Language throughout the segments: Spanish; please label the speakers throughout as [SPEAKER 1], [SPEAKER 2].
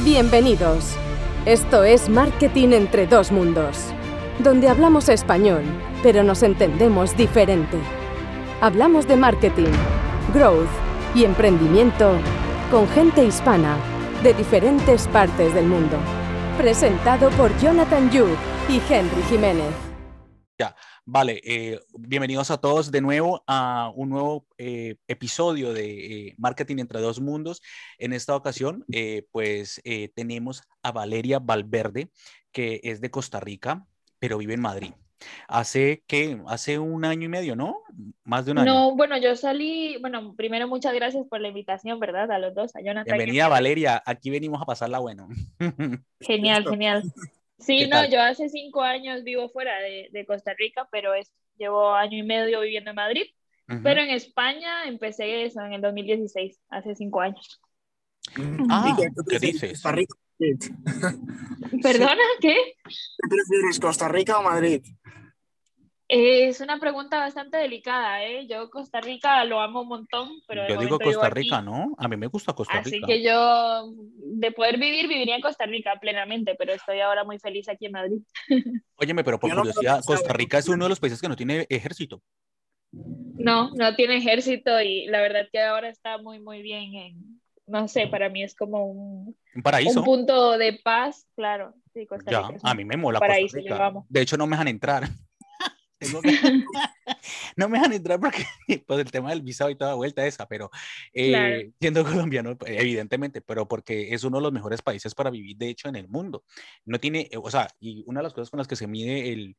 [SPEAKER 1] Bienvenidos. Esto es Marketing entre dos mundos, donde hablamos español, pero nos entendemos diferente. Hablamos de marketing, growth y emprendimiento con gente hispana de diferentes partes del mundo. Presentado por Jonathan Yu y Henry Jiménez.
[SPEAKER 2] Vale, eh, bienvenidos a todos de nuevo a un nuevo eh, episodio de eh, Marketing entre dos mundos. En esta ocasión, pues tenemos a Valeria Valverde, que es de Costa Rica, pero vive en Madrid. Hace que, hace un año y medio, ¿no? Más de un año.
[SPEAKER 3] No, bueno, yo salí, bueno, primero muchas gracias por la invitación, ¿verdad? A los dos, a Jonathan.
[SPEAKER 2] Bienvenida, Valeria, aquí venimos a pasarla bueno.
[SPEAKER 3] Genial, genial. Sí, no, yo hace cinco años vivo fuera de, de, Costa Rica, pero es, llevo año y medio viviendo en Madrid. Pero en España empecé eso en el 2016, hace cinco años.
[SPEAKER 2] Mm. Ah, ¿qué dices?
[SPEAKER 3] Costa Rica. ¿Perdona? ¿Qué?
[SPEAKER 4] ¿Qué prefieres, Costa Rica o Madrid?
[SPEAKER 3] Es una pregunta bastante delicada, ¿eh? Yo Costa Rica lo amo un montón, pero...
[SPEAKER 2] Yo digo Costa Rica, ¿no? A mí me gusta Costa Rica.
[SPEAKER 3] Así que yo, de poder vivir, viviría en Costa Rica plenamente, pero estoy ahora muy feliz aquí en Madrid.
[SPEAKER 2] Óyeme, pero por curiosidad, Costa Rica es uno de los países que no tiene ejército.
[SPEAKER 3] No, no tiene ejército y la verdad que ahora está muy, muy bien en... No sé, para mí es como un...
[SPEAKER 2] Un paraíso.
[SPEAKER 3] Un punto de paz, claro. Sí,
[SPEAKER 2] Costa Rica ya, a mí me mola paraíso, Costa Rica. De hecho, no me dejan entrar. no me dejan entrar porque pues, el tema del visado y toda vuelta esa, pero eh, siendo colombiano, evidentemente, pero porque es uno de los mejores países para vivir, de hecho, en el mundo. No tiene, o sea, y una de las cosas con las que se mide el,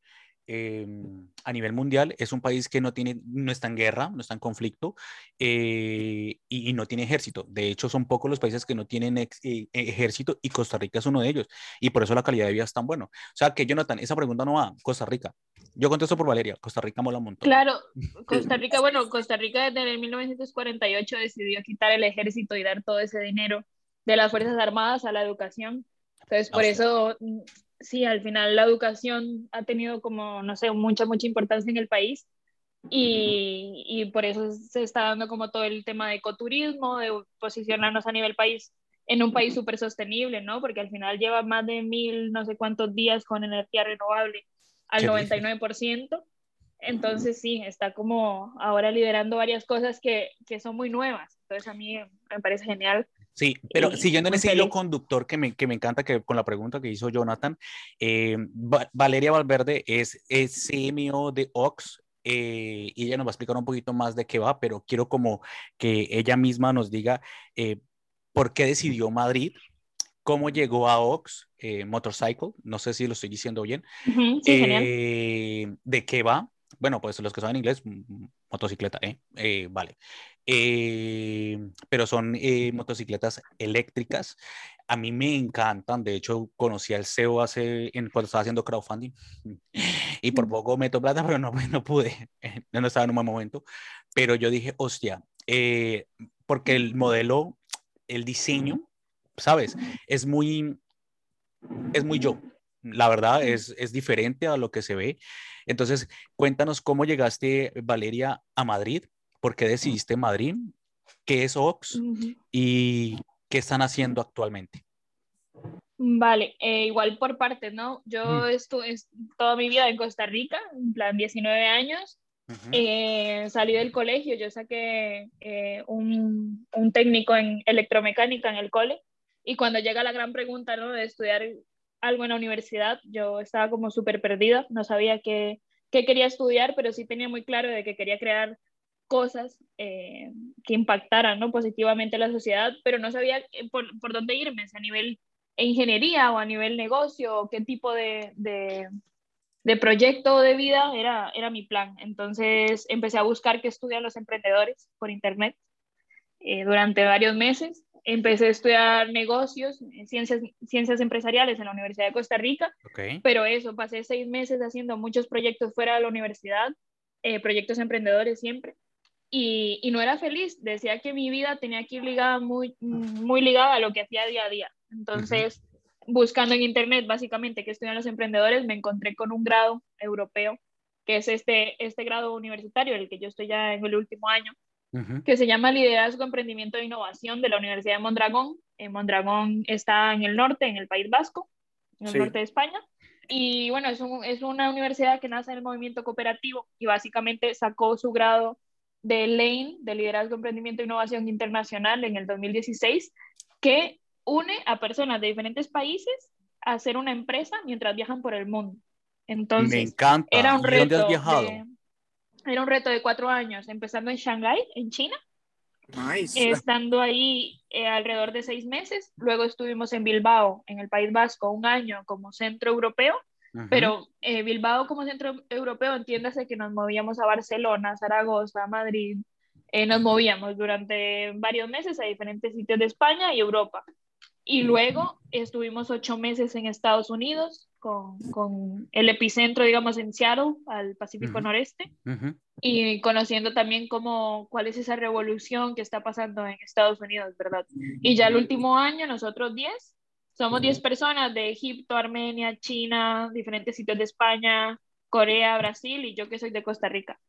[SPEAKER 2] Em, a nivel mundial es un país que no, tiene, no está en guerra, no está en conflicto eh, y, no tiene ejército. De hecho, son pocos los países que no tienen eh, ejército y Costa Rica es uno de ellos. Y por eso la calidad de vida es tan bueno. O sea, que Jonathan, esa pregunta no va, Costa Rica. Yo contesto por Valeria, Costa Rica mola un montón.
[SPEAKER 3] Claro, Costa Rica, bueno, Costa Rica desde el 1948 decidió quitar el ejército y dar todo ese dinero de las Fuerzas Armadas a la educación. Entonces, por eso sí, al final la educación ha tenido como, no sé, mucha, mucha importancia en el país y, y, por eso se está dando como todo el tema de ecoturismo, de posicionarnos a nivel país en un país súper sostenible, ¿no? Porque al final lleva más de mil, no sé cuántos días con energía renovable al 99%. Entonces sí, está como ahora liderando varias cosas que, que son muy nuevas. Entonces a mí me parece genial
[SPEAKER 2] Sí, pero siguiendo en ese hilo conductor que me, que me encanta que con la pregunta que hizo Jonathan, eh, Valeria Valverde es, es CMO de Ox, eh, y ella nos va a explicar un poquito más de qué va, pero quiero como que ella misma nos diga eh, por qué decidió Madrid, cómo llegó a Ox Motorcycle, no sé si lo estoy diciendo bien, de qué va. Bueno, pues los que saben inglés, motocicleta, ¿eh? vale. Eh, pero son eh, motocicletas eléctricas. A mí me encantan, de hecho conocí al CEO hace, en, cuando estaba haciendo crowdfunding y por poco meto plata, pero no, no pude, no estaba en un buen momento, pero yo dije, hostia, eh, porque el modelo, el diseño, ¿sabes? Es muy, es muy yo, la verdad es, es diferente a lo que se ve. Entonces, cuéntanos cómo llegaste, Valeria, a Madrid ¿Por qué decidiste Madrid? ¿Qué es Ox? ¿Y qué están haciendo actualmente?
[SPEAKER 3] Vale, eh, igual por partes, ¿no? Yo estuve toda mi vida en Costa Rica, en plan 19 años. Eh, salí del colegio, yo saqué eh, un, un, técnico en electromecánica en el cole y cuando llega la gran pregunta ¿no? de estudiar algo en la universidad, yo estaba como súper perdida, no sabía qué, qué, quería estudiar, pero sí tenía muy claro de que quería crear cosas eh, que impactaran ¿no? positivamente la sociedad, pero no sabía eh, por, por, dónde irme, a nivel ingeniería o a nivel negocio, o qué tipo de, de, de, proyecto de vida era, era mi plan. Entonces empecé a buscar qué estudian los emprendedores por internet eh, durante varios meses. Empecé a estudiar negocios, ciencias, ciencias empresariales en la Universidad de Costa Rica, pero eso, pasé seis meses haciendo muchos proyectos fuera de la universidad, proyectos emprendedores siempre y, no era feliz. Decía que mi vida tenía que ir ligada muy, muy ligada a lo que hacía día a día. Entonces, buscando en internet básicamente qué estudian los emprendedores, me encontré con un grado europeo, que es este, este grado universitario, el que yo estoy ya en el último año, que se llama Liderazgo, Emprendimiento e Innovación de la Universidad de Mondragón. En Mondragón está en el norte, en el País Vasco, en el norte de España. Y bueno, es, es una universidad que nace en el movimiento cooperativo y básicamente sacó su grado de Lane, de Liderazgo, Emprendimiento e Innovación Internacional en el 2016, que une a personas de diferentes países a hacer una empresa mientras viajan por el mundo. Entonces,
[SPEAKER 2] Me encanta.
[SPEAKER 3] Era un reto
[SPEAKER 2] ¿Dónde has viajado?
[SPEAKER 3] De, era un reto de cuatro años, empezando en Shanghái, en China,
[SPEAKER 4] Nice.
[SPEAKER 3] estando ahí eh, alrededor de seis meses. Luego estuvimos en Bilbao, en el País Vasco, un año como centro europeo. Pero eh, Bilbao como centro europeo, entiéndase que nos movíamos a Barcelona, Zaragoza, Madrid. Eh, nos movíamos durante varios meses a diferentes sitios de España y Europa. Y luego estuvimos ocho meses en Estados Unidos, con, con el epicentro, digamos, en Seattle, al Pacífico. Noreste y conociendo también cómo, cuál es esa revolución que está pasando en Estados Unidos, ¿verdad? Y ya el último año, nosotros 10, somos 10 personas de Egipto, Armenia, China, diferentes sitios de España, Corea, Brasil y yo que soy de Costa Rica.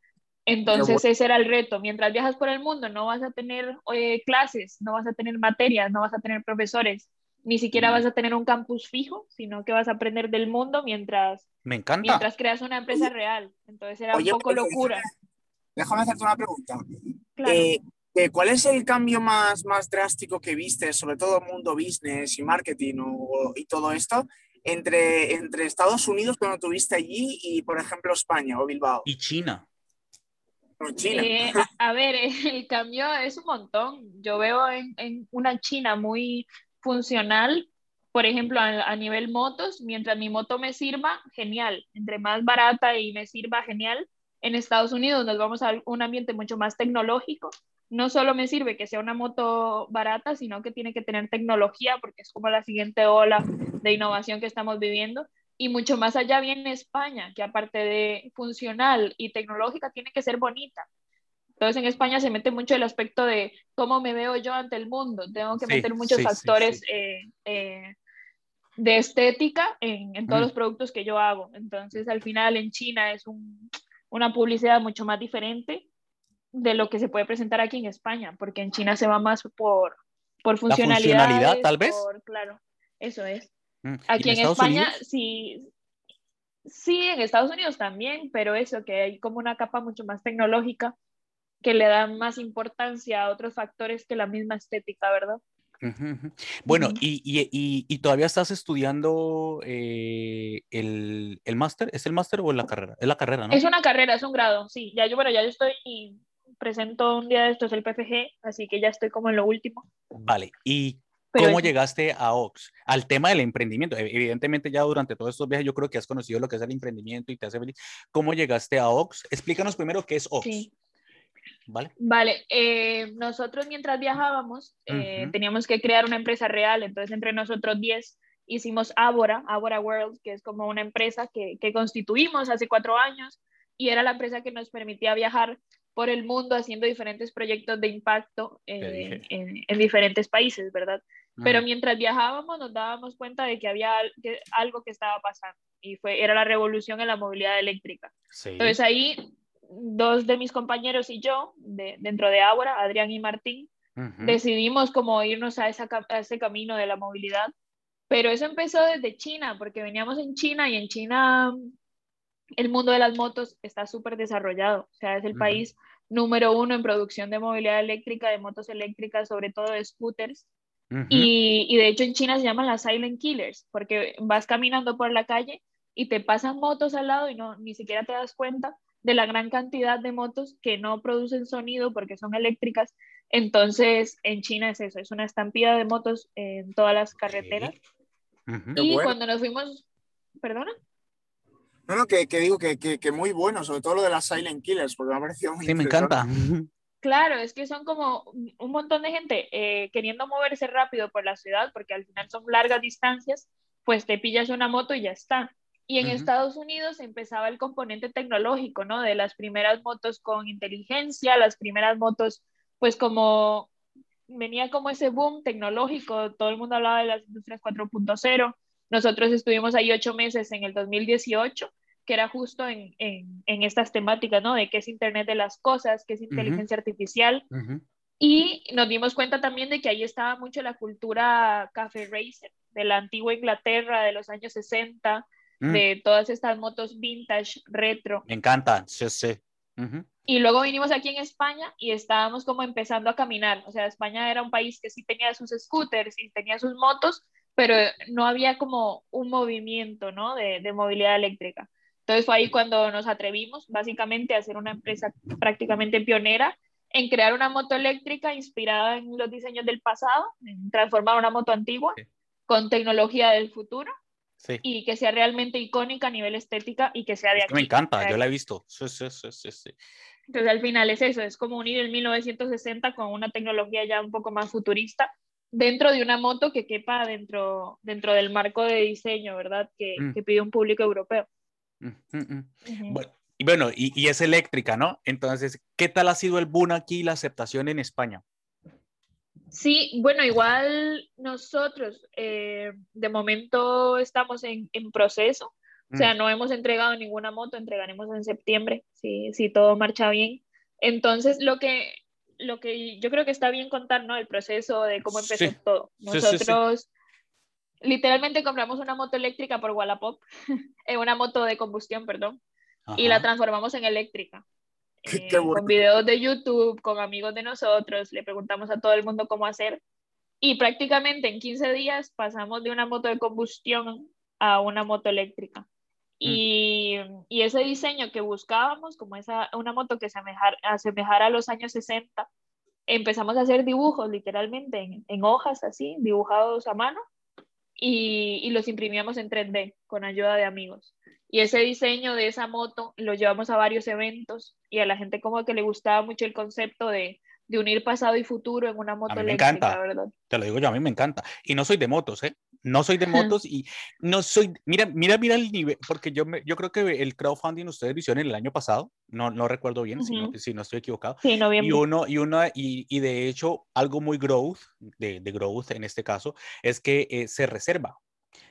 [SPEAKER 3] Entonces ese era el reto. Mientras viajas por el mundo no vas a tener eh, clases, no vas a tener materias, no vas a tener profesores, ni siquiera vas a tener un campus fijo, sino que vas a aprender del mundo mientras,
[SPEAKER 2] Me encanta.
[SPEAKER 3] mientras creas una empresa real. Entonces era
[SPEAKER 4] Oye,
[SPEAKER 3] un poco locura.
[SPEAKER 4] Déjame hacerte una pregunta.
[SPEAKER 3] Claro.
[SPEAKER 4] Eh, ¿Cuál es el cambio más, más drástico que viste, sobre todo mundo business y marketing o- y todo esto, entre, entre Estados Unidos cuando tuviste allí y, por ejemplo, España o Bilbao?
[SPEAKER 2] Y China.
[SPEAKER 4] O China.
[SPEAKER 3] Eh, a, a ver, el cambio es un montón. Yo veo en, en una China muy funcional, por ejemplo, a, a nivel motos, mientras mi moto me sirva, genial. Entre más barata y me sirva, genial. En Estados Unidos nos vamos a un ambiente mucho más tecnológico. No solo me sirve que sea una moto barata, sino que tiene que tener tecnología, porque es como la siguiente ola de innovación que estamos viviendo. Y mucho más allá viene España, que aparte de funcional y tecnológica, tiene que ser bonita. Entonces en España se mete mucho el aspecto de cómo me veo yo ante el mundo. Tengo que
[SPEAKER 2] Sí,
[SPEAKER 3] meter muchos
[SPEAKER 2] sí,
[SPEAKER 3] factores
[SPEAKER 2] sí.
[SPEAKER 3] eh, eh, de estética en, en todos
[SPEAKER 2] Mm.
[SPEAKER 3] los productos que yo hago. Entonces al final en China es un- una publicidad mucho más diferente de lo que se puede presentar aquí en España, porque en China se va más por, por funcionalidad.
[SPEAKER 2] funcionalidad, tal vez?
[SPEAKER 3] claro, eso es.
[SPEAKER 2] Mm. ¿Y
[SPEAKER 3] Aquí en, España
[SPEAKER 2] Unidos?
[SPEAKER 3] sí, sí, en Estados Unidos también, pero eso, que hay como una capa mucho más tecnológica que le da más importancia a otros factores que la misma estética, ¿verdad?
[SPEAKER 2] Bueno, y, y- y- y todavía estás estudiando eh, el, el máster? ¿Es el máster o es la carrera? Es la carrera, ¿no?
[SPEAKER 3] Es una carrera, es un grado, sí. Ya yo, bueno, ya yo estoy, presento un día de estos el PFG, así que ya estoy como en lo último.
[SPEAKER 2] Vale, ¿y
[SPEAKER 3] Pero
[SPEAKER 2] cómo llegaste a Ox? Al tema del emprendimiento. E- Evidentemente ya durante todos estos viajes yo creo que has conocido lo que es el emprendimiento y te hace feliz. ¿Cómo llegaste a Ox? Explícanos primero qué es Ox,
[SPEAKER 3] Sí.
[SPEAKER 2] ¿vale?
[SPEAKER 3] Vale, eh, nosotros mientras viajábamos eh, teníamos que crear una empresa real, entonces entre nosotros 10 hicimos Ábora, Ábora World, que es como una empresa que, que constituimos hace cuatro años y era la empresa que nos permitía viajar por el mundo haciendo diferentes proyectos de impacto
[SPEAKER 2] dije.
[SPEAKER 3] en, en diferentes países, ¿verdad? Pero mientras viajábamos nos dábamos cuenta de que había que- algo que estaba pasando y fue, era la revolución en la movilidad eléctrica.
[SPEAKER 2] sí.
[SPEAKER 3] Entonces ahí dos de mis compañeros y yo, de, dentro de Ágora, Adrián y Martín,
[SPEAKER 2] Ujú.
[SPEAKER 3] decidimos como irnos a, esa, a ese camino de la movilidad. Pero eso empezó desde China, porque veníamos en China y en China el mundo de las motos está súper desarrollado. O sea, es el
[SPEAKER 2] Ujú.
[SPEAKER 3] país número uno en producción de movilidad eléctrica, de motos eléctricas, sobre todo de scooters.
[SPEAKER 2] Ujú.
[SPEAKER 3] Y, y de hecho en China se llaman las silent killers, porque vas caminando por la calle y te pasan motos al lado y no ni siquiera te das cuenta de la gran cantidad de motos que no producen sonido porque son eléctricas. Entonces en China es eso, es una estampida de motos en todas las carreteras.
[SPEAKER 2] Ujú.
[SPEAKER 4] Qué
[SPEAKER 3] Y
[SPEAKER 4] bueno.
[SPEAKER 3] cuando nos fuimos, perdona,
[SPEAKER 4] No, no, que, que digo que, que, que muy bueno, sobre todo lo de las Silent Killers, porque me ha parecido muy
[SPEAKER 2] Sí, me encanta.
[SPEAKER 3] Claro, es que son como un montón de gente eh, queriendo moverse rápido por la ciudad, porque al final son largas distancias, pues te pillas una moto y ya está. Y en
[SPEAKER 2] Ujú.
[SPEAKER 3] Estados Unidos empezaba el componente tecnológico, ¿no? De las primeras motos con inteligencia, las primeras motos, pues como venía como ese boom tecnológico, todo el mundo hablaba de las industrias 4.0. Nosotros estuvimos ahí ocho meses en el 2018 que era justo en, estas temáticas, ¿no? De qué es Internet de las Cosas, qué es inteligencia artificial. Y nos dimos cuenta también de que ahí estaba mucho la cultura café racer, de la antigua Inglaterra, de los años 60, mm. de todas estas motos vintage, retro.
[SPEAKER 2] Me encanta, sí, sí.
[SPEAKER 3] Y luego vinimos aquí en España y estábamos como empezando a caminar. O sea, España era un país que sí tenía sus scooters y tenía sus motos, pero no había como un movimiento, ¿no? De, de movilidad eléctrica. Entonces fue ahí cuando nos atrevimos básicamente a ser una empresa prácticamente pionera en crear una moto eléctrica inspirada en los diseños del pasado, en transformar una moto antigua con tecnología del futuro y que sea realmente icónica a nivel estética y que sea de aquí.
[SPEAKER 2] Me encanta, yo la he visto. Sí, sí, sí, sí,
[SPEAKER 3] Entonces al final es eso, es como unir el 1960 con una tecnología ya un poco más futurista dentro de una moto que quepa dentro, dentro del marco de diseño, ¿verdad? Que, mm. que pide un público europeo.
[SPEAKER 2] Bueno, y bueno, y, es eléctrica, ¿no? Entonces, ¿qué tal ha sido el boom aquí y la aceptación en España?
[SPEAKER 3] Sí, bueno, igual nosotros eh, de momento estamos en, proceso, o sea, mm. no hemos entregado ninguna moto, entregaremos en septiembre, si, si todo marcha bien. Entonces, lo que, lo que yo creo que está bien contar, ¿no? El proceso de cómo empezó todo. Nosotros literalmente compramos una moto eléctrica por Wallapop, eh, una moto de combustión, perdón, y la transformamos en eléctrica. Eh, con videos de YouTube, con amigos de nosotros, le preguntamos a todo el mundo cómo hacer. Y prácticamente en 15 días pasamos de una moto de combustión a una moto eléctrica. Mm. Y, y, ese diseño que buscábamos, como esa, una moto que se asemejara a los años 60, empezamos a hacer dibujos literalmente en, en hojas así, dibujados a mano, y, los imprimíamos en 3D con ayuda de amigos. Y ese diseño de esa moto lo llevamos a varios eventos y a la gente como que le gustaba mucho el concepto de, de unir pasado y futuro en una moto a mí me encanta. ¿verdad?
[SPEAKER 2] Te lo digo yo, a mí me encanta. Y no soy de motos, ¿eh? No soy de motos y no soy, mira, mira, mira el nivel, porque yo, me, yo creo que el crowdfunding ustedes lo hicieron el año pasado, no, no recuerdo bien, si, no, si, no, estoy equivocado.
[SPEAKER 3] Sí,
[SPEAKER 2] y uno, y una, y, y, de hecho, algo muy growth, de, de growth en este caso, es que eh, se reserva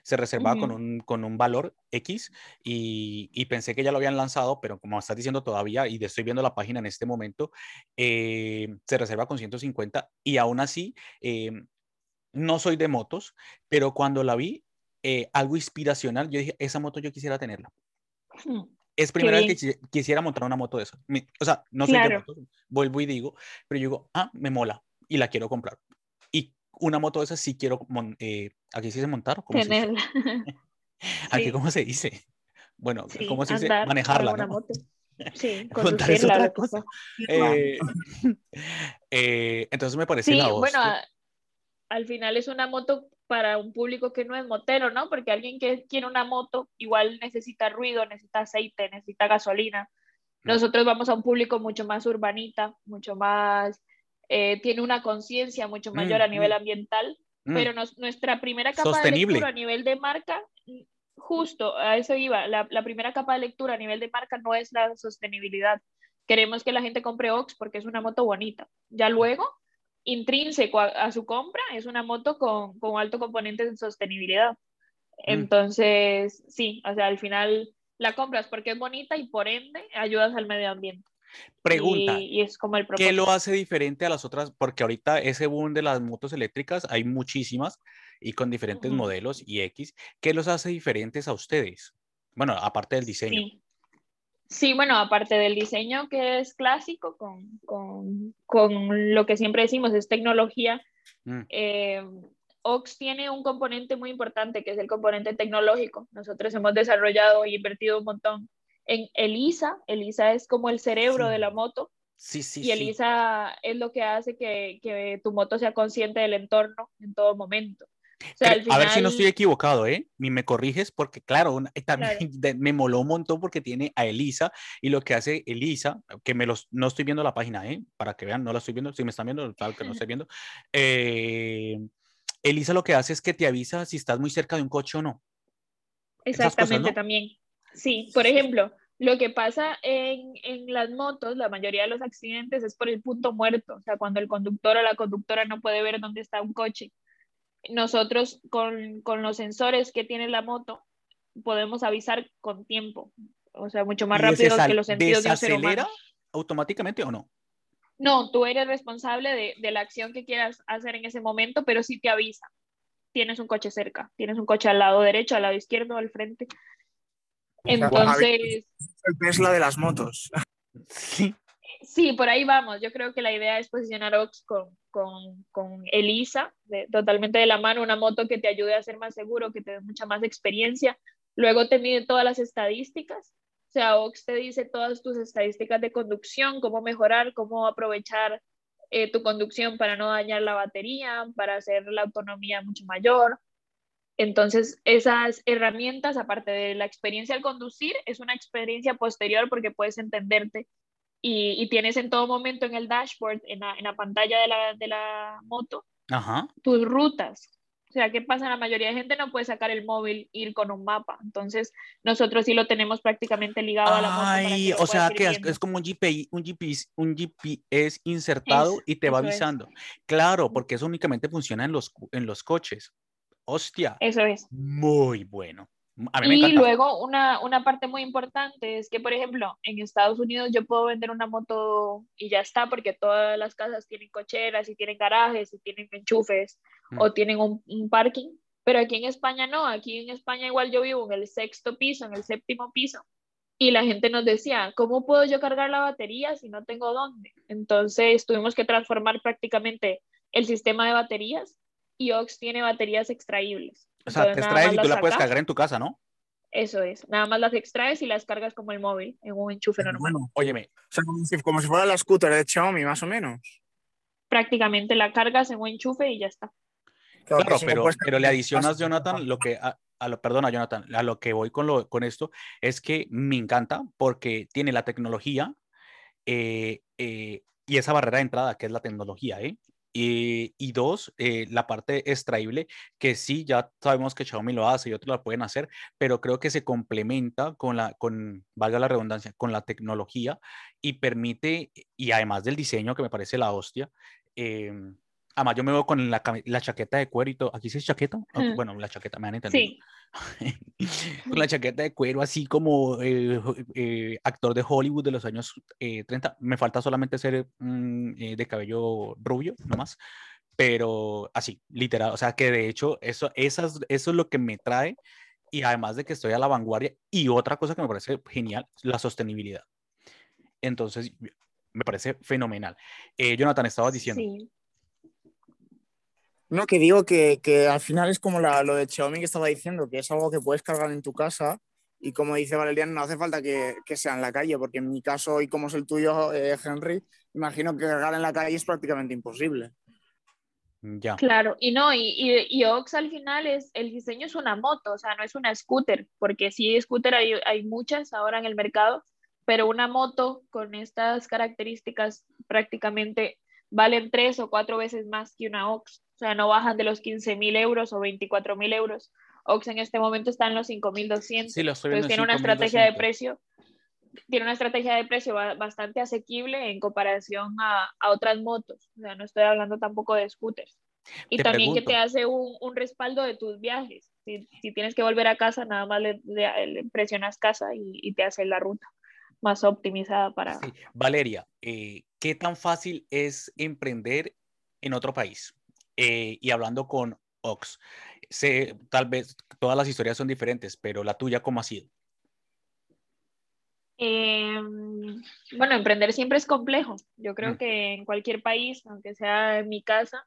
[SPEAKER 2] se reservaba con, un, con un valor X y, y, pensé que ya lo habían lanzado, pero como estás diciendo todavía y estoy viendo la página en este momento, eh, se reserva con 150 y aún así eh, no soy de motos, pero cuando la vi, eh, algo inspiracional, yo dije, esa moto yo quisiera tenerla. Hmm, es primera vez que quisiera montar una moto de eso. O sea, no soy de motos, vuelvo y digo, pero yo digo, ah, me mola y la quiero comprar una moto de esas sí quiero, eh, ¿aquí se dice montar? ¿Cómo Tenerla. ¿Aquí cómo se dice? Bueno, ¿cómo se dice? Manejarla, ¿no? Moto.
[SPEAKER 3] Sí, es otra
[SPEAKER 2] cosa. Eh, eh, entonces me parece la voz.
[SPEAKER 3] Bueno, al final es una moto para un público que no es motero, ¿no? Porque alguien que quiere una moto igual necesita ruido, necesita aceite, necesita gasolina. Nosotros vamos a un público mucho más urbanita, mucho más eh, tiene una conciencia mucho mm, mayor a nivel mm. ambiental, mm. pero nuestra primera capa de lectura a nivel de marca, justo a eso iba, la, primera capa de lectura a nivel de marca no es la sostenibilidad. Queremos que la gente compre Ox porque es una moto bonita. Ya luego, intrínseco a, su compra, es una moto con, con alto componente de sostenibilidad. Entonces, sí, o sea, al final la compras porque es bonita y por ende ayudas al medio ambiente.
[SPEAKER 2] Pregunta,
[SPEAKER 3] y, es como el
[SPEAKER 2] ¿qué lo hace diferente a las otras? Porque ahorita ese boom de las motos eléctricas hay muchísimas y con diferentes modelos y X. ¿Qué los hace diferentes a ustedes? Bueno, aparte del diseño.
[SPEAKER 3] Sí. Bueno, aparte del diseño que es clásico, con, con, con lo que siempre decimos es tecnología, mm. eh, Ox tiene un componente muy importante que es el componente tecnológico. Nosotros hemos desarrollado y invertido un montón en Elisa. Elisa es como el cerebro de la moto.
[SPEAKER 2] Sí, sí,
[SPEAKER 3] y Elisa es lo que hace que, que, tu moto sea consciente del entorno en todo momento.
[SPEAKER 2] A ver si no estoy equivocado, ¿eh? Ni me corriges porque, claro, también me moló un montón porque tiene a Elisa y lo que hace Elisa, que me los, no estoy viendo la página, ¿eh? Para que vean, no la estoy viendo, si me están viendo, tal que no estoy viendo. Eh, Elisa lo que hace es que te avisa si estás muy cerca de un coche o no.
[SPEAKER 3] Exactamente, también. Sí, por ejemplo, lo que pasa en, en, las motos, la mayoría de los accidentes es por el punto muerto, o sea, cuando el conductor o la conductora no puede ver dónde está un coche. Nosotros con, con los sensores que tiene la moto podemos avisar con tiempo. o sea, mucho más rápido que los sentidos de un ser humano.
[SPEAKER 2] automáticamente o no?
[SPEAKER 3] No, tú eres responsable de, de, la acción que quieras hacer en ese momento, pero sí te avisa. Tienes un coche cerca, tienes un coche al lado derecho, al lado izquierdo, al frente. Entonces...
[SPEAKER 4] El Tesla de las motos.
[SPEAKER 2] Sí.
[SPEAKER 3] Sí, por ahí vamos. Yo creo que la idea es posicionar Ox con, con, con Elisa, totalmente de la mano, una moto que te ayude a ser más seguro, que te dé mucha más experiencia. Luego te mide todas las estadísticas. O sea, Ox te dice todas tus estadísticas de conducción, cómo mejorar, cómo aprovechar eh, tu conducción para no dañar la batería, para hacer la autonomía mucho mayor. Entonces, esas herramientas, aparte de la experiencia al conducir, es una experiencia posterior porque puedes entenderte y, tienes en todo momento en el dashboard, en la, en la pantalla de la, de la moto, tus rutas. O sea, ¿qué pasa? La mayoría de gente no puede sacar el móvil, ir con un mapa. Entonces, nosotros sí lo tenemos prácticamente ligado a la moto.
[SPEAKER 2] Ay, o sea, que es, como un GPS, un GPS, un GPS insertado y te va avisando. Claro, porque eso únicamente funciona en los, en los coches. Hostia.
[SPEAKER 3] Eso es.
[SPEAKER 2] Muy bueno
[SPEAKER 3] y luego una, una, parte muy importante es que, por ejemplo, en Estados Unidos yo puedo vender una moto y ya está, porque todas las casas tienen cocheras y tienen garajes y tienen enchufes mm. o tienen un, un, parking, pero aquí en España no, aquí en España igual yo vivo en el sexto piso, en el séptimo piso, y la gente nos decía, ¿cómo puedo yo cargar la batería si no tengo dónde? Entonces tuvimos que transformar prácticamente el sistema de baterías y Ox tiene baterías extraíbles.
[SPEAKER 2] O sea, te extraes y tú la puedes cargar en tu casa, ¿no?
[SPEAKER 3] Eso es, nada más las extraes y las cargas como el móvil, en un enchufe normal.
[SPEAKER 2] Bueno, óyeme.
[SPEAKER 4] O sea, como si, fuera la scooter de Xiaomi, más o menos.
[SPEAKER 3] Prácticamente la cargas en un enchufe y ya está.
[SPEAKER 2] Claro, pero, pero le adicionas, Jonathan, lo que, a, lo, perdona, Jonathan, a lo que voy con, lo, con esto es que me encanta porque tiene la tecnología eh, eh, y esa barrera de entrada que es la tecnología, ¿eh? Eh, y dos, eh, la parte extraíble, que sí, ya sabemos que Xiaomi lo hace y otros lo pueden hacer, pero creo que se complementa con la, con, valga la redundancia, con la tecnología y permite, y además del diseño que me parece la hostia, em, Además, yo me veo con la, la, chaqueta de cuero y todo. ¿Aquí sí es chaqueta? Ah, bueno, la chaqueta, me han entendido. Sí. con la chaqueta de cuero, así como eh, eh, actor de Hollywood de los años 30. Eh, me falta solamente ser mm, de cabello rubio, nomás. Pero así, literal. O sea, que de hecho, eso, esas, eso es lo que me trae. Y además de que estoy a la vanguardia. Y otra cosa que me parece genial, la sostenibilidad. Entonces, me parece fenomenal. Jonathan, estabas diciendo. Sí.
[SPEAKER 4] No, que digo que, que al final es como la, lo de Xiaomi que estaba diciendo, que es algo que puedes cargar en tu casa y como dice Valerian, no hace falta que, que, sea en la calle, porque en mi caso y como es el tuyo, eh, Henry, imagino que cargar en la calle es prácticamente imposible.
[SPEAKER 2] Ya.
[SPEAKER 3] Claro, y no, y, y, y, Ox al final es, el diseño es una moto, o sea, no es una scooter, porque sí, scooter hay, hay muchas ahora en el mercado, pero una moto con estas características prácticamente valen tres o cuatro veces más que una Ox. O sea, no bajan de los 15 mil euros o 24 mil euros. Ox en este momento está en los 5.200. Sí, Entonces tiene una estrategia de precio tiene una estrategia de precio bastante asequible en comparación a, a, otras motos. O sea, no estoy hablando tampoco de scooters. Y también que te hace un, un, respaldo de tus viajes. Si, si, tienes que volver a casa, nada más le, presionas casa y, y, te hace la ruta más optimizada para...
[SPEAKER 2] Valeria, eh, ¿qué tan fácil es emprender en otro país? Eh, y hablando con Ox, sé, tal vez todas las historias son diferentes, pero la tuya, ¿cómo ha sido?
[SPEAKER 3] Em, bueno, emprender siempre es complejo. Yo creo mm. que en cualquier país, aunque sea en mi casa,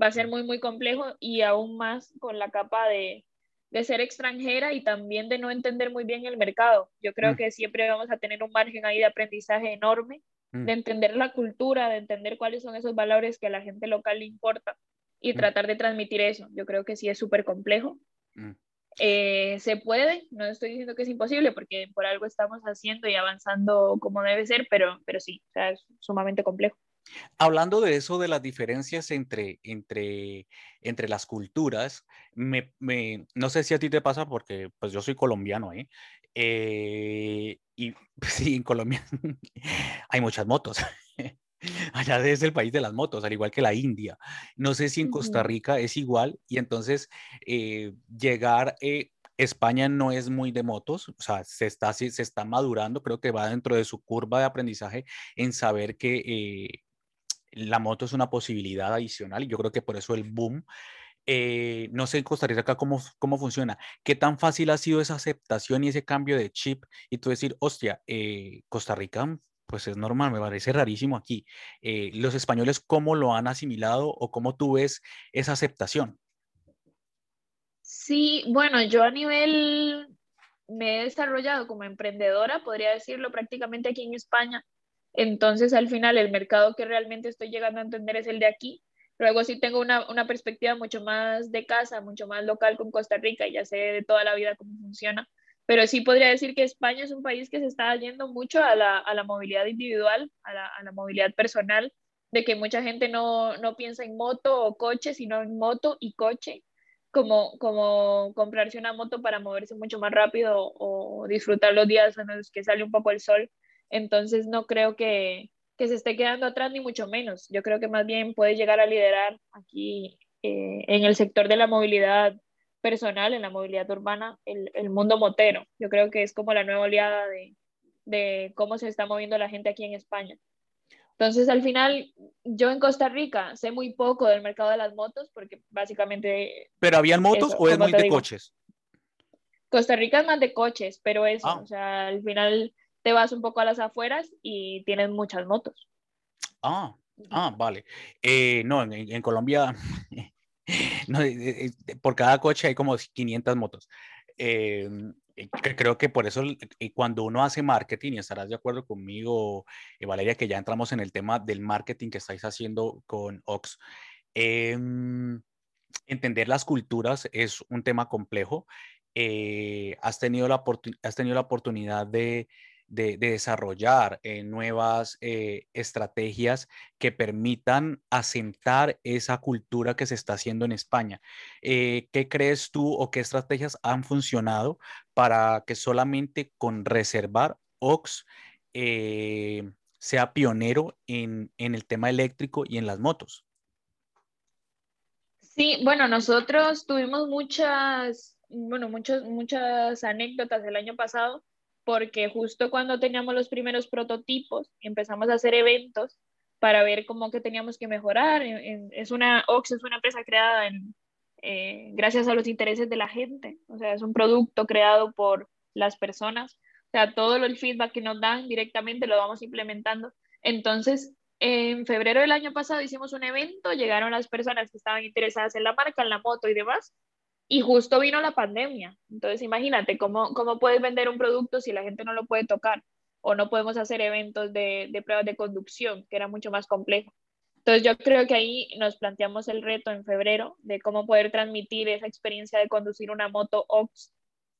[SPEAKER 3] va a ser mm. muy, muy complejo y aún más con la capa de, de ser extranjera y también de no entender muy bien el mercado. Yo creo mm. que siempre vamos a tener un margen ahí de aprendizaje enorme, de entender la cultura, de entender cuáles son esos valores que a la gente local le importa y mm. tratar de transmitir eso. Yo creo que sí es súper complejo. Mm. Eh, se puede, no estoy diciendo que es imposible porque por algo estamos haciendo y avanzando como debe ser, pero, pero sí, o sea, es sumamente complejo.
[SPEAKER 2] Hablando de eso, de las diferencias entre, entre, entre las culturas, me, me, no sé si a ti te pasa porque pues yo soy colombiano, ¿eh? eh y sí, en Colombia hay muchas motos. Allá es el país de las motos, al igual que la India. No sé si en Costa Rica es igual y entonces eh, llegar, eh, España no es muy de motos, o sea, se está, se está madurando, creo que va dentro de su curva de aprendizaje en saber que eh, la moto es una posibilidad adicional y yo creo que por eso el boom. Eh, no sé en Costa Rica cómo, cómo funciona, qué tan fácil ha sido esa aceptación y ese cambio de chip y tú decir, hostia, eh, Costa Rica, pues es normal, me parece rarísimo aquí. los españoles, ¿cómo lo han asimilado o cómo tú ves esa aceptación?
[SPEAKER 3] Sí, bueno, yo a nivel me he desarrollado como emprendedora, podría decirlo prácticamente aquí en España. Entonces, al final, el mercado que realmente estoy llegando a entender es el de aquí. Luego sí tengo una, una perspectiva mucho más de casa, mucho más local con Costa Rica ya sé de toda la vida cómo funciona. Pero sí podría decir que España es un país que se está yendo mucho a la, a la movilidad individual, a la, a la, movilidad personal, de que mucha gente no, no piensa en moto o coche, sino en moto y coche como, como comprarse una moto para moverse mucho más rápido o disfrutar los días en los que sale un poco el sol. Entonces no creo que, que se esté quedando atrás ni mucho menos. Yo creo que más bien puede llegar a liderar aquí eh, en el sector de la movilidad personal, en la movilidad urbana, el, el, mundo motero. Yo creo que es como la nueva oleada de, de cómo se está moviendo la gente aquí en España. Entonces, al final, yo en Costa Rica sé muy poco del mercado de las motos porque básicamente...
[SPEAKER 2] ¿Pero habían motos o es muy de coches?
[SPEAKER 3] Costa Rica es más de coches, pero eso, ah. o sea, al final te vas un poco a las afueras y tienes muchas motos.
[SPEAKER 2] Ah, ah vale. Eh, no, en, Colombia, no, por cada coche hay como 500 motos. Eh, creo que por eso cuando uno hace marketing, y estarás de acuerdo conmigo, eh, Valeria, que ya entramos en el tema del marketing que estáis haciendo con Ox, em, entender las culturas es un tema complejo. Eh, has, tenido la has tenido la oportunidad de, de, desarrollar eh, nuevas eh, estrategias que permitan asentar esa cultura que se está haciendo en España. Eh, ¿Qué crees tú o qué estrategias han funcionado para que solamente con reservar OX sea pionero en, en el tema eléctrico y en las motos?
[SPEAKER 3] Sí, bueno, nosotros tuvimos muchas, bueno, muchas anécdotas el año pasado porque justo cuando teníamos los primeros prototipos, empezamos a hacer eventos para ver cómo que teníamos que mejorar. Es una, Ox es una empresa creada en, eh, gracias a los intereses de la gente, o sea, es un producto creado por las personas, o sea, todo el feedback que nos dan directamente lo vamos implementando. Entonces, en febrero del año pasado hicimos un evento, llegaron las personas que estaban interesadas en la marca, en la moto y demás, y justo vino la pandemia. Entonces, imagínate cómo, cómo puedes vender un producto si la gente no lo puede tocar o no podemos hacer eventos de, de pruebas de conducción, que era mucho más complejo. Entonces, yo creo que ahí nos planteamos el reto en febrero de cómo poder transmitir esa experiencia de conducir una moto OX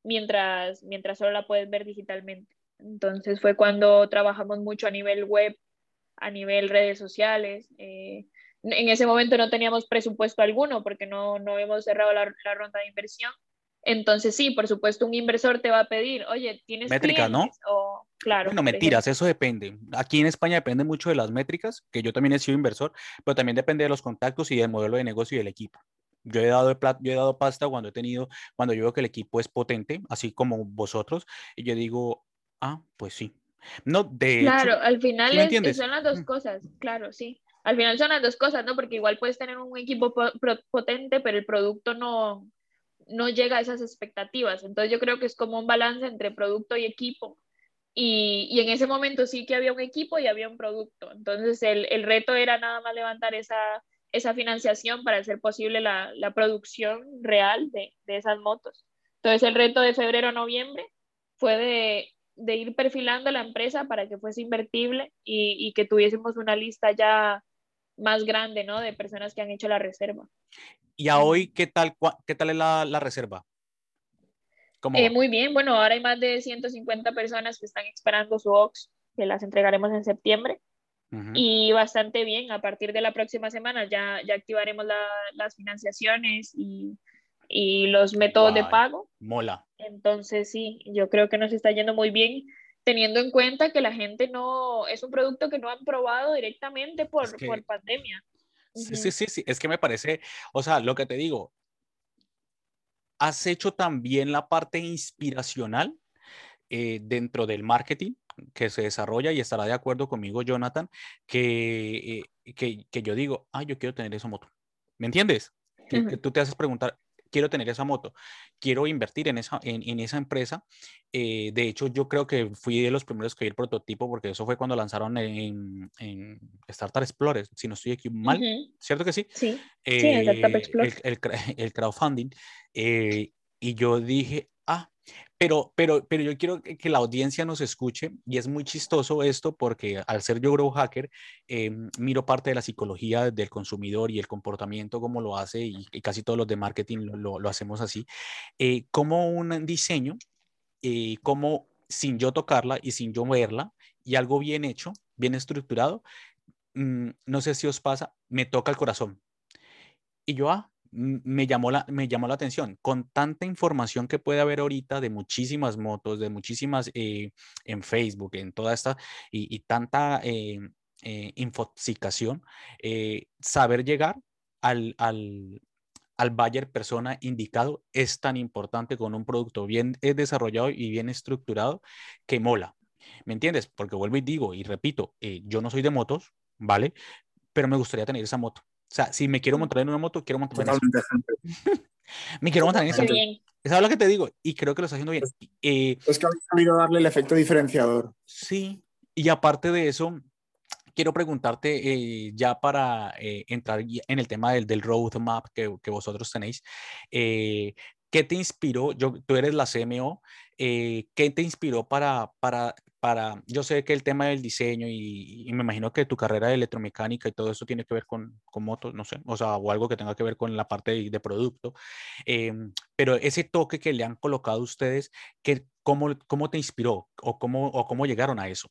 [SPEAKER 3] mientras, mientras solo la puedes ver digitalmente. Entonces, fue cuando trabajamos mucho a nivel web, a nivel redes sociales. Eh, en ese momento no teníamos presupuesto alguno porque no, no hemos cerrado la, la, ronda de inversión. Entonces sí, por supuesto, un inversor te va a pedir, oye, ¿tienes
[SPEAKER 2] métricas, no?
[SPEAKER 3] O, claro.
[SPEAKER 2] Bueno, mentiras, eso depende. Aquí en España depende mucho de las métricas, que yo también he sido inversor, pero también depende de los contactos y del modelo de negocio y del equipo. Yo he dado, yo he dado pasta cuando he tenido, cuando yo veo que el equipo es potente, así como vosotros, y yo digo, ah, pues sí. No, de
[SPEAKER 3] Claro, al final es, son las dos mm. cosas, claro, sí al final son las dos cosas, ¿no? Porque igual puedes tener un equipo potente, pero el producto no, no llega a esas expectativas. Entonces yo creo que es como un balance entre producto y equipo. Y, y en ese momento sí que había un equipo y había un producto. Entonces el, el reto era nada más levantar esa, esa financiación para hacer posible la, la producción real de, de, esas motos. Entonces el reto de febrero a noviembre fue de, de ir perfilando la empresa para que fuese invertible y, y que tuviésemos una lista ya más grande, ¿no? De personas que han hecho la reserva.
[SPEAKER 2] ¿Y a hoy qué tal, qué tal es la, la reserva?
[SPEAKER 3] Eh, muy bien, bueno, ahora hay más de 150 personas que están esperando su OX, que las entregaremos en septiembre. Y bastante bien, a partir de la próxima semana ya, ya activaremos la, las financiaciones y, y los métodos de pago.
[SPEAKER 2] Mola.
[SPEAKER 3] Entonces, sí, yo creo que nos está yendo muy bien teniendo en cuenta que la gente no, es un producto que no han probado directamente por, por pandemia.
[SPEAKER 2] Sí, sí, sí, sí, es que me parece, o sea, lo que te digo, has hecho también la parte inspiracional eh, dentro del marketing que se desarrolla y estará de acuerdo conmigo, Jonathan, que, eh, que, que, yo digo, ah, yo quiero tener esa moto. ¿Me entiendes? Que, que, tú te haces preguntar, quiero tener esa moto, quiero invertir en esa, en, en esa empresa. Eh, de hecho, yo creo que fui de los primeros que vi el prototipo porque eso fue cuando lanzaron en, en Startup Explorer, si no estoy aquí mal, uh -huh. ¿cierto que sí?
[SPEAKER 3] Sí, eh, sí Explorer.
[SPEAKER 2] El, el, el crowdfunding. Eh, y yo dije, ah, pero, pero, pero yo quiero que, la audiencia nos escuche y es muy chistoso esto porque al ser yo Grow Hacker, eh, miro parte de la psicología del consumidor y el comportamiento como lo hace y, casi todos los de marketing lo, hacemos así, eh, como un diseño, eh, como sin yo tocarla y sin yo verla y algo bien hecho, bien estructurado, mmm, no sé si os pasa, me toca el corazón. Y yo, ah, me llamó, la, me llamó la atención. Con tanta información que puede haber ahorita de muchísimas motos, de muchísimas eh, en Facebook, en toda esta, y, y tanta eh, eh, infoxicación, eh, saber llegar al, al, al buyer persona indicado es tan importante con un producto bien desarrollado y bien estructurado que mola. ¿Me entiendes? Porque vuelvo y digo y repito, eh, yo no soy de motos, ¿vale? Pero me gustaría tener esa moto. O sea, si me quiero montar en una moto, quiero montar en esa. me quiero montar en esa. Esa es lo que te digo y creo que lo está haciendo bien.
[SPEAKER 4] Eh, es que habéis sabido darle el efecto diferenciador.
[SPEAKER 2] Sí, y aparte de eso, quiero preguntarte eh, ya para eh, entrar en el tema del, del roadmap que, que vosotros tenéis. Eh, ¿Qué te inspiró? Yo, tú eres la CMO. ¿Qué te inspiró para, para para, yo sé que el tema del diseño y, y, me imagino que tu carrera de electromecánica y todo eso tiene que ver con, con motos, no sé, o sea, o algo que tenga que ver con la parte de, de producto, eh, pero ese toque que le han colocado ustedes, que, ¿cómo, ¿cómo te inspiró o cómo, o cómo llegaron a eso?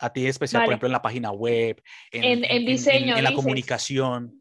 [SPEAKER 2] A ti especial, vale. por ejemplo, en la página web,
[SPEAKER 3] en, en, en diseño,
[SPEAKER 2] en, en la comunicación.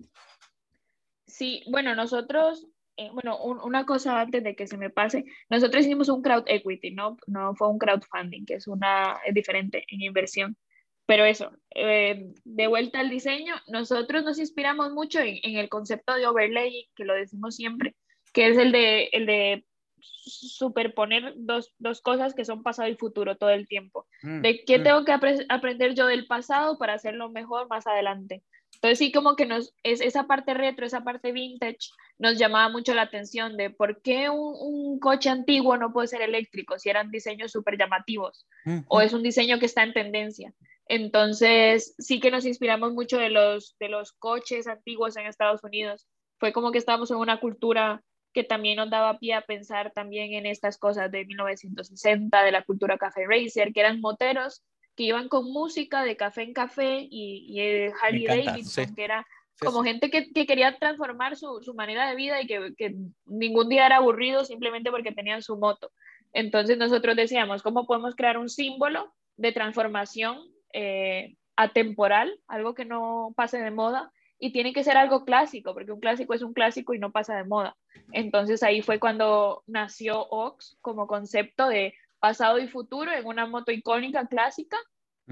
[SPEAKER 3] Sí, bueno, nosotros eh, bueno, un, una cosa antes de que se me pase, nosotros hicimos un crowd equity, no, no fue un crowdfunding, que es, una, es diferente en inversión. Pero eso, eh, de vuelta al diseño, nosotros nos inspiramos mucho en, en, el concepto de overlay, que lo decimos siempre, que es el de, el de superponer dos, dos cosas que son pasado y futuro todo el tiempo. Mm, de qué mm. tengo que ap aprender yo del pasado para hacerlo mejor más adelante. Entonces sí como que nos, es esa parte retro, esa parte vintage, nos llamaba mucho la atención de por qué un, un coche antiguo no puede ser eléctrico si eran diseños súper llamativos uh -huh. o es un diseño que está en tendencia. Entonces sí que nos inspiramos mucho de los, de los coches antiguos en Estados Unidos. Fue como que estábamos en una cultura que también nos daba pie a pensar también en estas cosas de 1960, de la cultura café racer, que eran moteros que iban con música de café en café y, y Harley Davidson, sí. que era como gente que, que, quería transformar su, su, manera de vida y que, que, ningún día era aburrido simplemente porque tenían su moto. Entonces nosotros decíamos, ¿cómo podemos crear un símbolo de transformación eh, atemporal, algo que no pase de moda? Y tiene que ser algo clásico, porque un clásico es un clásico y no pasa de moda. Entonces ahí fue cuando nació Ox como concepto de pasado y futuro en una moto icónica clásica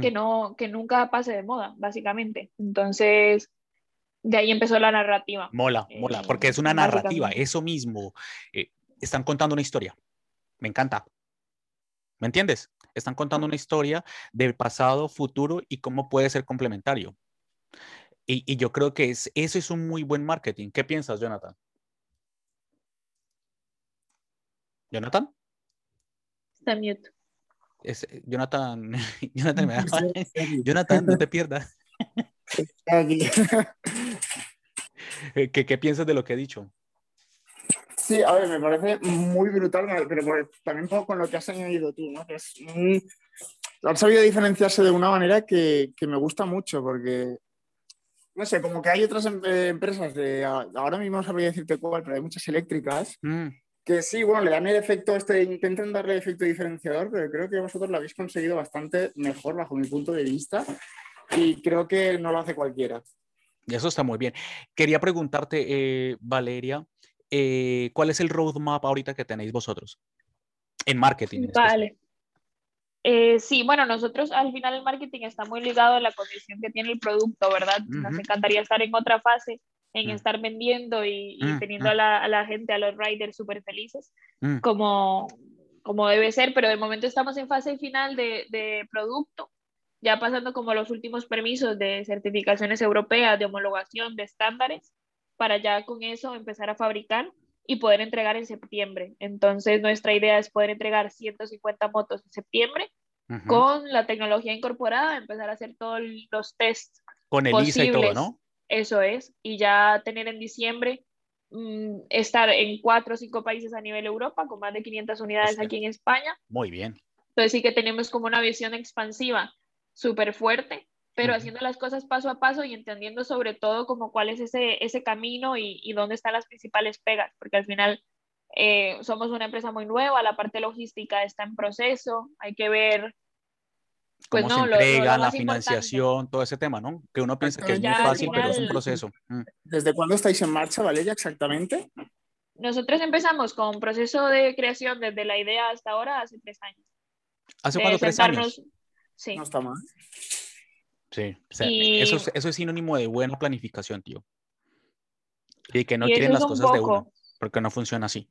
[SPEAKER 3] que, mm. no, que nunca pase de moda, básicamente. Entonces, de ahí empezó la narrativa.
[SPEAKER 2] Mola, eh, mola, porque es una narrativa, eso mismo. Eh, están contando una historia. Me encanta. ¿Me entiendes? Están contando una historia del pasado, futuro y cómo puede ser complementario. Y, y yo creo que es, eso es un muy buen marketing. ¿Qué piensas, Jonathan? ¿Jonathan?
[SPEAKER 3] Está mute.
[SPEAKER 2] Es, Jonathan, Jonathan, me da, Jonathan, no te pierdas. ¿Qué, ¿Qué piensas de lo que he dicho?
[SPEAKER 4] Sí, a ver, me parece muy brutal, pero pues, también poco con lo que has añadido tú, ¿no? Que es, mm, han sabido diferenciarse de una manera que, que, me gusta mucho, porque, no sé, como que hay otras em empresas de, ahora mismo no sabría decirte cuál, pero hay muchas eléctricas, mm que sí, bueno, le dan el efecto, este, intentan darle el efecto diferenciador, pero creo que vosotros lo habéis conseguido bastante mejor bajo mi punto de vista y creo que no lo hace cualquiera.
[SPEAKER 2] Y eso está muy bien. Quería preguntarte, eh, Valeria, eh, ¿cuál es el roadmap ahorita que tenéis vosotros en marketing? En
[SPEAKER 3] vale. Eh, sí, bueno, nosotros al final el marketing está muy ligado a la condición que tiene el producto, ¿verdad? Uh -huh. Nos encantaría estar en otra fase en mm. estar vendiendo y, mm, teniendo a la, a, la, gente, a los riders súper felices, como, como debe ser, pero de momento estamos en fase final de, de producto, ya pasando como los últimos permisos de certificaciones europeas, de homologación, de estándares, para ya con eso empezar a fabricar y poder entregar en septiembre. Entonces, nuestra idea es poder entregar 150 motos en septiembre con la tecnología incorporada, empezar a hacer todos los tests.
[SPEAKER 2] Con el ISA y todo, ¿no?
[SPEAKER 3] Eso es, y ya tener en diciembre mm, estar en cuatro o cinco países a nivel Europa, con más de 500 unidades aquí en España.
[SPEAKER 2] Muy bien.
[SPEAKER 3] Entonces sí que tenemos como una visión expansiva súper fuerte, pero haciendo las cosas paso a paso y entendiendo sobre todo como cuál es ese, ese camino y, y dónde están las principales pegas, porque al final eh, somos una empresa muy nueva, la parte logística está en proceso, hay que ver
[SPEAKER 2] pues cómo se entrega, la financiación, todo ese tema, ¿no? Que uno piensa que es muy fácil, pero es un proceso.
[SPEAKER 4] Mm. ¿Desde cuándo estáis en marcha, Valeria, exactamente?
[SPEAKER 3] Nosotros empezamos con proceso de creación desde la idea hasta ahora hace tres años.
[SPEAKER 2] ¿Hace cuánto tres años?
[SPEAKER 3] Sí.
[SPEAKER 4] No está mal.
[SPEAKER 2] Sí, eso, eso, es sinónimo de buena planificación, tío. Y que no quieren las cosas de uno, porque no funciona así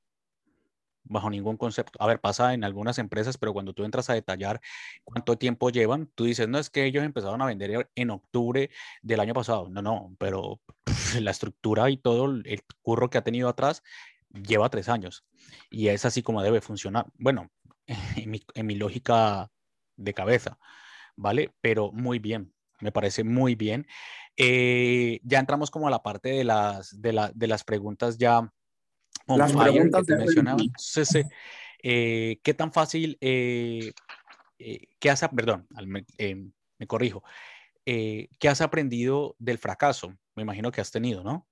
[SPEAKER 2] bajo ningún concepto. A ver, pasa en algunas empresas, pero cuando tú entras a detallar cuánto tiempo llevan, tú dices, no, es que ellos empezaron a vender en octubre del año pasado. No, no, pero la estructura y todo el curro que ha tenido atrás lleva tres años. Y es así como debe funcionar. Bueno, en mi, en mi lógica de cabeza, ¿vale? Pero muy bien, me parece muy bien. Eh, ya entramos como a la parte de las, de, la, de las preguntas ya
[SPEAKER 4] las preguntas que te mencionaba.
[SPEAKER 2] Eh, ¿Qué tan fácil, eh, eh, qué has, perdón, me corrijo, qué has aprendido del fracaso? Me imagino que has tenido, ¿no?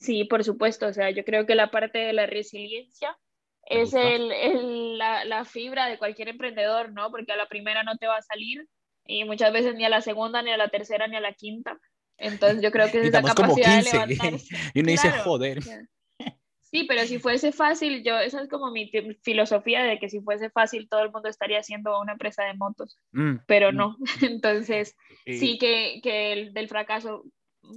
[SPEAKER 3] Sí, por supuesto. O sea, yo creo que la parte de la resiliencia es el, la, la, fibra de cualquier emprendedor, ¿no? Porque a la primera no te va a salir y muchas veces ni a la segunda, ni a la tercera, ni a la quinta. Entonces yo creo que es esa capacidad de levantarse.
[SPEAKER 2] y uno dice, joder.
[SPEAKER 3] Sí, pero si fuese fácil, yo, esa es como mi filosofía de que si fuese fácil todo el mundo estaría haciendo una empresa de motos, mm, pero mm. no. Entonces, sí que, que el, del fracaso,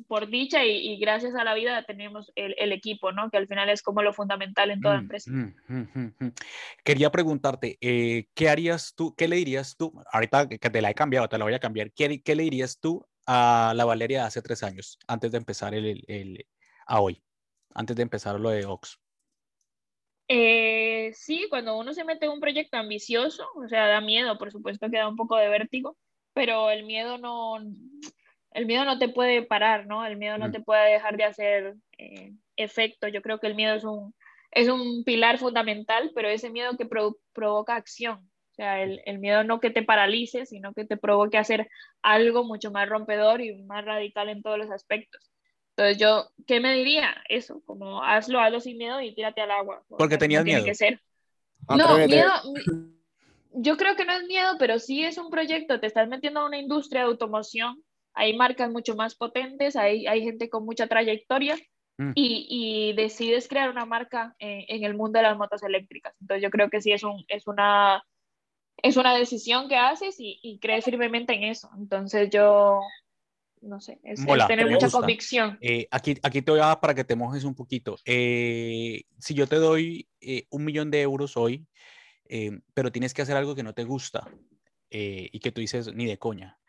[SPEAKER 3] por dicha y, gracias a la vida tenemos el, el, equipo, ¿no? Que al final es como lo fundamental en toda
[SPEAKER 2] mm,
[SPEAKER 3] empresa.
[SPEAKER 2] Quería preguntarte, eh, ¿qué harías tú, qué le dirías tú, ahorita que te la he cambiado, te la voy a cambiar, ¿qué, qué le dirías tú a la Valeria de hace tres años, antes de empezar el, el a hoy? Antes de empezar lo de Ox?
[SPEAKER 3] Eh, sí, cuando uno se mete en un proyecto ambicioso, o sea, da miedo, por supuesto que da un poco de vértigo, pero el miedo no, el miedo no te puede parar, ¿no? El miedo no mm. te puede dejar de hacer eh, efecto. Yo creo que el miedo es un, es un pilar fundamental, pero ese miedo que provoca acción. O sea, el, el, miedo no que te paralice, sino que te provoque hacer algo mucho más rompedor y más radical en todos los aspectos. Entonces yo, ¿qué me diría? Eso, como hazlo, hazlo sin miedo y tírate al agua.
[SPEAKER 2] Porque tenías miedo.
[SPEAKER 3] que ser. No, miedo, yo creo que no es miedo, pero sí es un proyecto, te estás metiendo a una industria de automoción, hay marcas mucho más potentes, hay, hay gente con mucha trayectoria mm. y, y, decides crear una marca en, en, el mundo de las motos eléctricas. Entonces yo creo que sí es, un, es, una, es una decisión que haces y, y crees firmemente en eso. Entonces yo, no sé, es, tener mucha convicción.
[SPEAKER 2] Eh, aquí, aquí te voy a dar para que te mojes un poquito. Eh, si yo te doy eh, un millón de euros hoy, pero tienes que hacer algo que no te gusta y que tú dices ni de coña,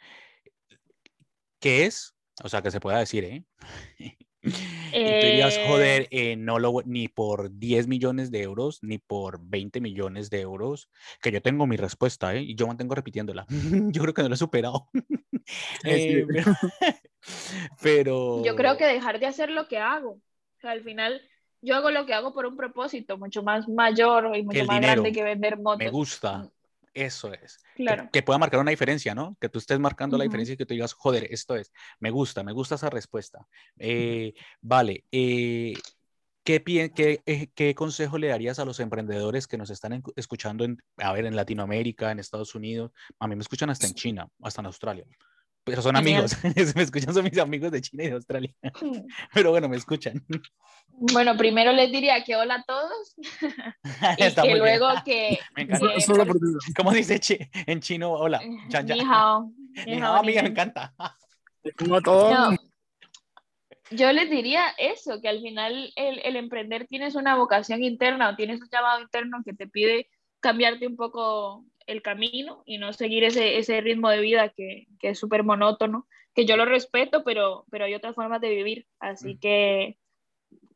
[SPEAKER 2] ¿qué es? O sea, que se pueda decir, ¿eh? y tú dirías, joder, no lo, ni por 10 millones de euros, ni por 20 millones de euros, que yo tengo mi respuesta, ¿eh? Y yo mantengo repitiéndola. yo creo que no lo he superado. Eh, pero...
[SPEAKER 3] Yo creo que dejar de hacer lo que hago. O sea, al final yo hago lo que hago por un propósito mucho más mayor y mucho más grande que vender motos.
[SPEAKER 2] Me gusta. Eso es.
[SPEAKER 3] Claro.
[SPEAKER 2] Que, pueda marcar una diferencia, ¿no? Que tú estés marcando la diferencia y que tú digas, joder, esto es. Me gusta, me gusta esa respuesta. Eh, vale. Eh, ¿Qué, qué, qué, consejo le darías a los emprendedores que nos están escuchando, en, a ver, en Latinoamérica, en Estados Unidos? A mí me escuchan hasta en China, hasta en Australia pero son amigos. me escuchan, son mis amigos de China y de Australia. Pero bueno, me escuchan.
[SPEAKER 3] Bueno, primero les diría que hola a todos. y que luego que. Me encanta.
[SPEAKER 2] ¿Cómo dice en chino hola?
[SPEAKER 3] Chan, Ni hao.
[SPEAKER 2] Ni hao, amiga, me encanta.
[SPEAKER 4] Como todo.
[SPEAKER 3] Yo les diría eso, que al final el, el, emprender tienes una vocación interna o tienes un llamado interno que te pide cambiarte un poco el camino y no seguir ese, ese ritmo de vida que, que es súper monótono, que yo lo respeto, pero, pero hay otras formas de vivir, así mm. que,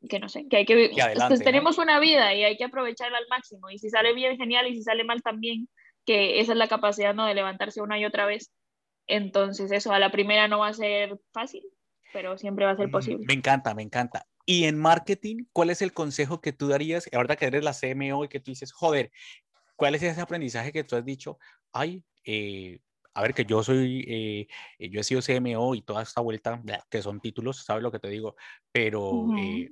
[SPEAKER 3] que no sé, que hay que, pues, tenemos una vida y hay que aprovecharla al máximo y si sale bien, genial, y si sale mal también, que esa es la capacidad ¿no? de levantarse una y otra vez. Entonces eso, a la primera no va a ser fácil, pero siempre va a ser mm, posible.
[SPEAKER 2] Me encanta, me encanta. Y en marketing, ¿cuál es el consejo que tú darías? Ahorita que eres la CMO y que tú dices, joder, ¿cuál es ese aprendizaje que tú has dicho? Ay, eh, a ver, que yo soy, eh, eh, yo he sido CMO y toda esta vuelta, que son títulos, ¿sabes lo que te digo? Pero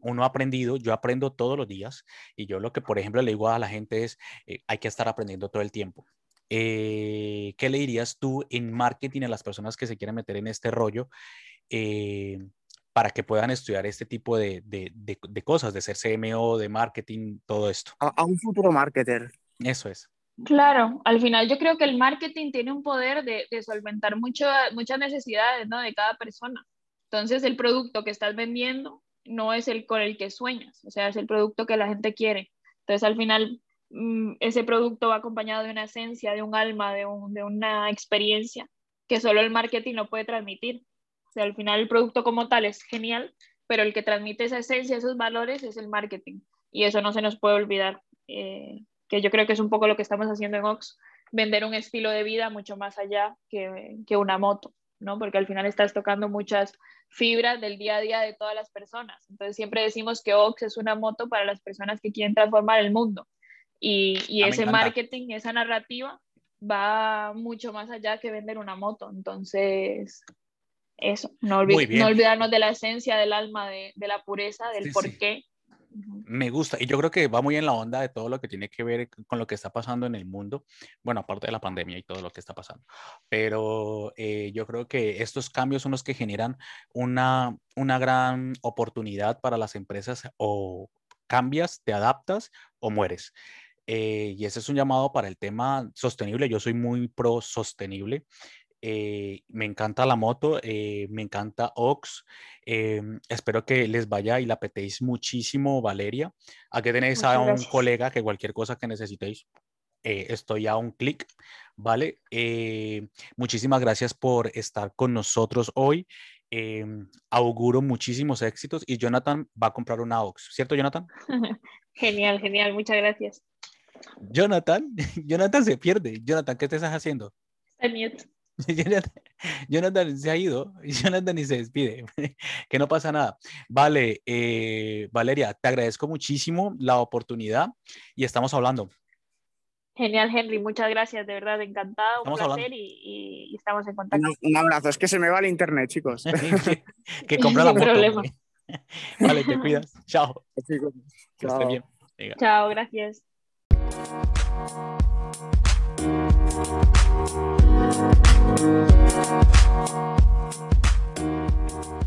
[SPEAKER 2] uno ha aprendido, yo aprendo todos los días y yo lo que, por ejemplo, le digo a la gente es, hay que estar aprendiendo todo el tiempo. ¿Qué le dirías tú en marketing a las personas que se quieren meter en este rollo? para que puedan estudiar este tipo de, de, de, cosas, de ser CMO, de marketing, todo esto.
[SPEAKER 4] A, un futuro marketer.
[SPEAKER 2] Eso es.
[SPEAKER 3] Claro, al final yo creo que el marketing tiene un poder de, solventar mucho, muchas necesidades ¿no? de cada persona. Entonces el producto que estás vendiendo no es el con el que sueñas, o sea, es el producto que la gente quiere. Entonces al final mm, ese producto va acompañado de una esencia, de un alma, de, un, de una experiencia que solo el marketing no puede transmitir. O sea, al final el producto como tal es genial, pero el que transmite esa esencia, esos valores es el marketing. Y eso no se nos puede olvidar. Eh, que yo creo que es un poco lo que estamos haciendo en Ox, vender un estilo de vida mucho más allá que, que una moto, ¿no? Porque al final estás tocando muchas fibras del día a día de todas las personas. Entonces siempre decimos que Ox es una moto para las personas que quieren transformar el mundo. Y, y ah, ese marketing, esa narrativa va mucho más allá que vender una moto. Entonces, eso, no, no olvidarnos de la esencia del alma, de, de la pureza, del por qué
[SPEAKER 2] me gusta y yo creo que va muy en la onda de todo lo que tiene que ver con lo que está pasando en el mundo, bueno, aparte de la pandemia y todo lo que está pasando, pero eh, yo creo que estos cambios son los que generan una, una gran oportunidad para las empresas o cambias, te adaptas o mueres. Eh, y ese es un llamado para el tema sostenible. Yo soy muy pro sostenible. Eh, me encanta la moto, eh, me encanta Ox. Eh, espero que les vaya y la petéis muchísimo, Valeria. Aquí tenéis a un colega que cualquier cosa que necesitéis, estoy a un clic, ¿vale? muchísimas gracias por estar con nosotros hoy. auguro muchísimos éxitos y Jonathan va a comprar una Ox, ¿cierto, Jonathan?
[SPEAKER 3] genial, genial, muchas gracias.
[SPEAKER 2] Jonathan, Jonathan se pierde. Jonathan, ¿qué te estás haciendo?
[SPEAKER 3] Está
[SPEAKER 2] Jonathan, se ha ido, Jonathan ni se despide, que no pasa nada. Vale, eh, Valeria, te agradezco muchísimo la oportunidad y estamos hablando.
[SPEAKER 3] Genial, Henry, muchas gracias, de verdad, encantado, un placer y, estamos en contacto.
[SPEAKER 4] Un, abrazo, es que se me va el internet, chicos.
[SPEAKER 2] que, compra la moto. Problema. vale, te cuidas. Chao.
[SPEAKER 3] Chao. bien. Chao, gracias. Thank you.